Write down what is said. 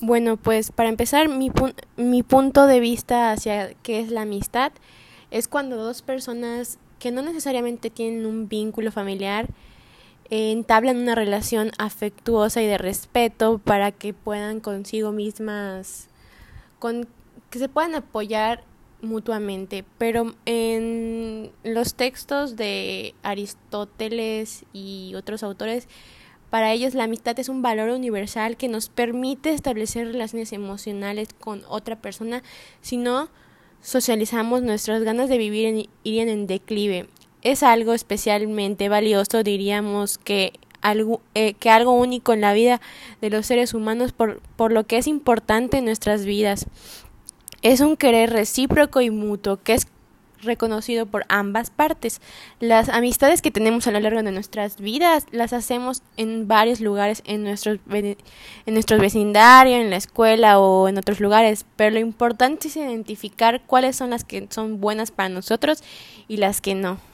Bueno, pues para empezar, mi, mi punto de vista hacia qué es la amistad es cuando dos personas que no necesariamente tienen un vínculo familiar eh, entablan una relación afectuosa y de respeto para que puedan consigo mismas, con, que se puedan apoyar mutuamente. Pero en los textos de Aristóteles y otros autores, para ellos la amistad es un valor universal que nos permite establecer relaciones emocionales con otra persona, si no socializamos nuestras ganas de vivir irían en declive. Es algo especialmente valioso, diríamos que algo, eh, que algo único en la vida de los seres humanos por, por lo que es importante en nuestras vidas. Es un querer recíproco y mutuo que es reconocido por ambas partes. Las amistades que tenemos a lo largo de nuestras vidas las hacemos en varios lugares, en nuestros, en nuestro vecindario, en la escuela o en otros lugares, pero lo importante es identificar cuáles son las que son buenas para nosotros y las que no.